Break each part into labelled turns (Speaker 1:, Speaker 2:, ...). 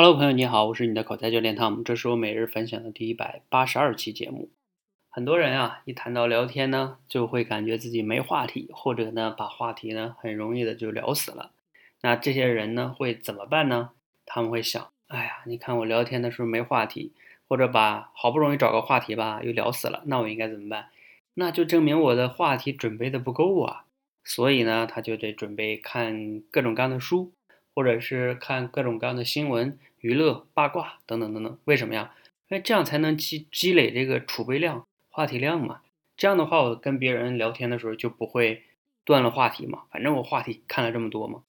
Speaker 1: Hello，朋友你好，我是你的口才教练汤姆，这是我每日分享的第一百八十二期节目。很多人啊，一谈到聊天呢，就会感觉自己没话题，或者呢，把话题呢很容易的就聊死了。那这些人呢，会怎么办呢？他们会想，哎呀，你看我聊天的时候没话题，或者把好不容易找个话题吧，又聊死了，那我应该怎么办？那就证明我的话题准备的不够啊。所以呢，他就得准备看各种各样的书。或者是看各种各样的新闻、娱乐、八卦等等等等，为什么呀？因为这样才能积积累这个储备量、话题量嘛。这样的话，我跟别人聊天的时候就不会断了话题嘛。反正我话题看了这么多嘛。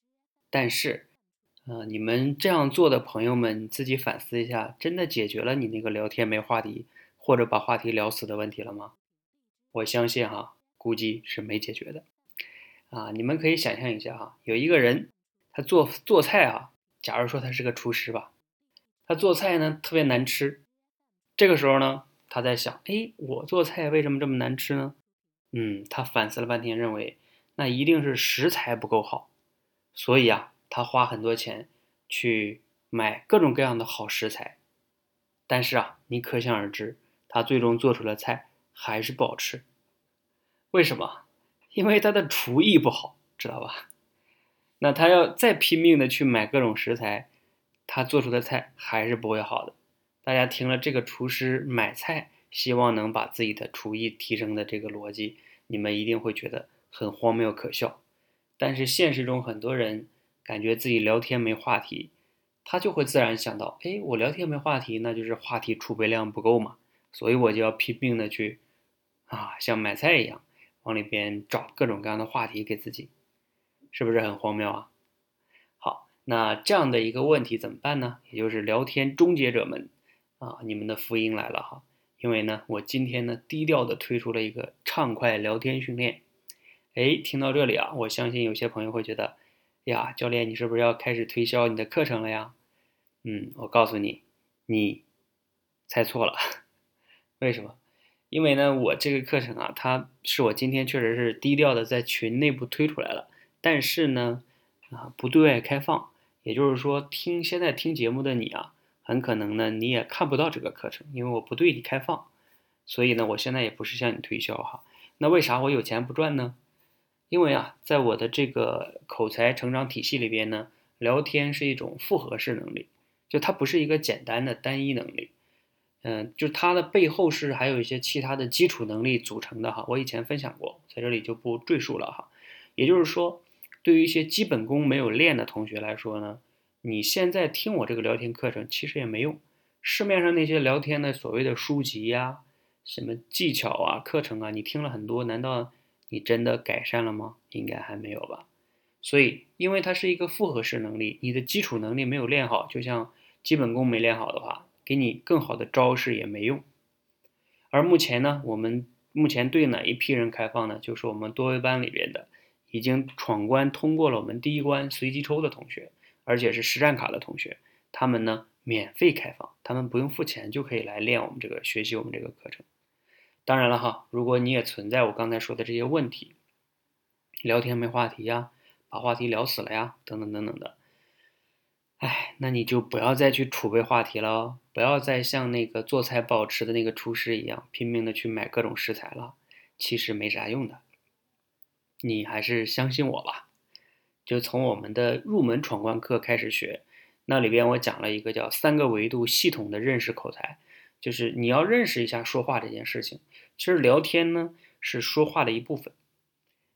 Speaker 1: 但是，呃，你们这样做的朋友们自己反思一下，真的解决了你那个聊天没话题或者把话题聊死的问题了吗？我相信哈，估计是没解决的。啊，你们可以想象一下哈，有一个人。他做做菜啊，假如说他是个厨师吧，他做菜呢特别难吃。这个时候呢，他在想，哎，我做菜为什么这么难吃呢？嗯，他反思了半天，认为那一定是食材不够好。所以啊，他花很多钱去买各种各样的好食材。但是啊，你可想而知，他最终做出的菜还是不好吃。为什么？因为他的厨艺不好，知道吧？那他要再拼命的去买各种食材，他做出的菜还是不会好的。大家听了这个厨师买菜，希望能把自己的厨艺提升的这个逻辑，你们一定会觉得很荒谬可笑。但是现实中很多人感觉自己聊天没话题，他就会自然想到，哎，我聊天没话题，那就是话题储备量不够嘛，所以我就要拼命的去啊，像买菜一样，往里边找各种各样的话题给自己。是不是很荒谬啊？好，那这样的一个问题怎么办呢？也就是聊天终结者们啊，你们的福音来了哈！因为呢，我今天呢低调的推出了一个畅快聊天训练。哎，听到这里啊，我相信有些朋友会觉得，呀，教练你是不是要开始推销你的课程了呀？嗯，我告诉你，你猜错了。为什么？因为呢，我这个课程啊，它是我今天确实是低调的在群内部推出来了。但是呢，啊，不对外开放，也就是说，听现在听节目的你啊，很可能呢，你也看不到这个课程，因为我不对你开放，所以呢，我现在也不是向你推销哈。那为啥我有钱不赚呢？因为啊，在我的这个口才成长体系里边呢，聊天是一种复合式能力，就它不是一个简单的单一能力，嗯，就它的背后是还有一些其他的基础能力组成的哈。我以前分享过，在这里就不赘述了哈。也就是说。对于一些基本功没有练的同学来说呢，你现在听我这个聊天课程其实也没用。市面上那些聊天的所谓的书籍呀、什么技巧啊、课程啊，你听了很多，难道你真的改善了吗？应该还没有吧。所以，因为它是一个复合式能力，你的基础能力没有练好，就像基本功没练好的话，给你更好的招式也没用。而目前呢，我们目前对哪一批人开放呢？就是我们多维班里边的。已经闯关通过了我们第一关随机抽的同学，而且是实战卡的同学，他们呢免费开放，他们不用付钱就可以来练我们这个学习我们这个课程。当然了哈，如果你也存在我刚才说的这些问题，聊天没话题呀，把话题聊死了呀，等等等等的，哎，那你就不要再去储备话题了，不要再像那个做菜不好吃的那个厨师一样拼命的去买各种食材了，其实没啥用的。你还是相信我吧，就从我们的入门闯关课开始学，那里边我讲了一个叫三个维度系统的认识口才，就是你要认识一下说话这件事情。其实聊天呢是说话的一部分，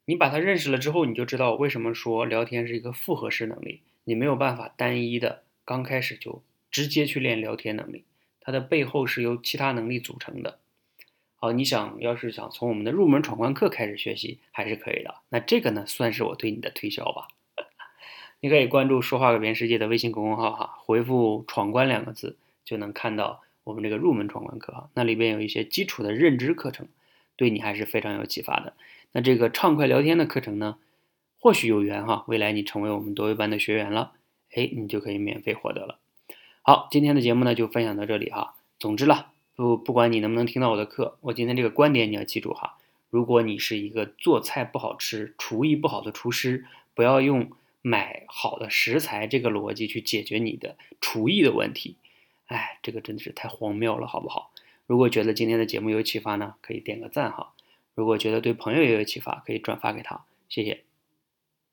Speaker 1: 你把它认识了之后，你就知道为什么说聊天是一个复合式能力，你没有办法单一的刚开始就直接去练聊天能力，它的背后是由其他能力组成的。好，你想要是想从我们的入门闯关课开始学习，还是可以的。那这个呢，算是我对你的推销吧。你可以关注“说话改变世界”的微信公众号哈，回复“闯关”两个字，就能看到我们这个入门闯关课哈。那里边有一些基础的认知课程，对你还是非常有启发的。那这个畅快聊天的课程呢，或许有缘哈，未来你成为我们多维班的学员了，哎，你就可以免费获得了。好，今天的节目呢就分享到这里哈。总之了。不，不管你能不能听到我的课，我今天这个观点你要记住哈。如果你是一个做菜不好吃、厨艺不好的厨师，不要用买好的食材这个逻辑去解决你的厨艺的问题。哎，这个真的是太荒谬了，好不好？如果觉得今天的节目有启发呢，可以点个赞哈。如果觉得对朋友也有启发，可以转发给他，谢谢。